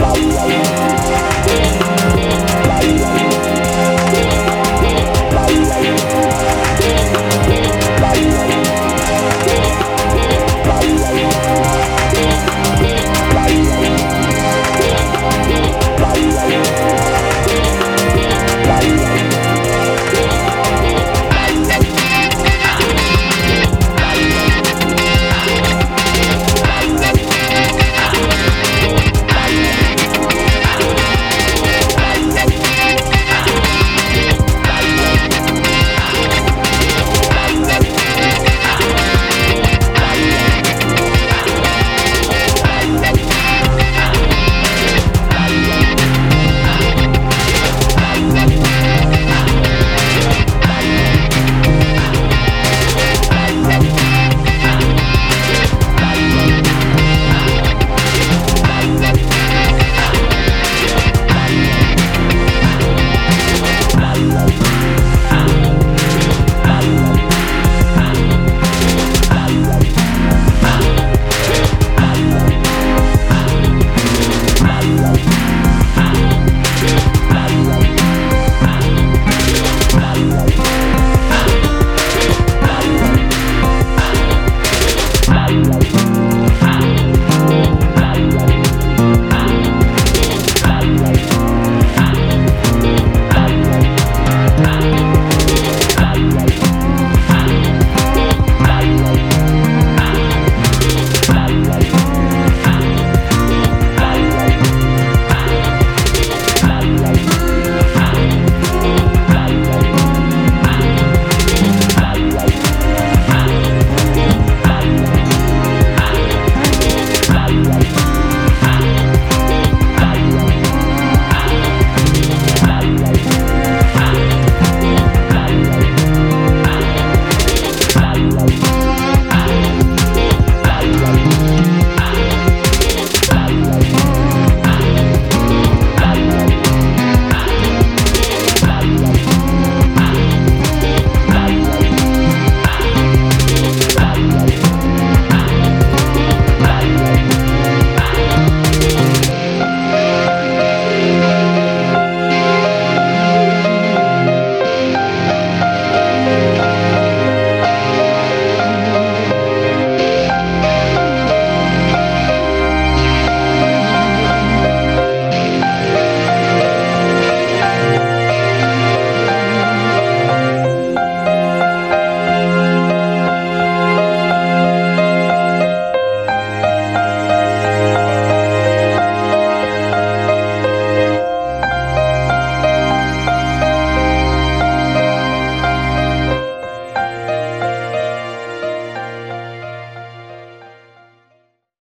Bye.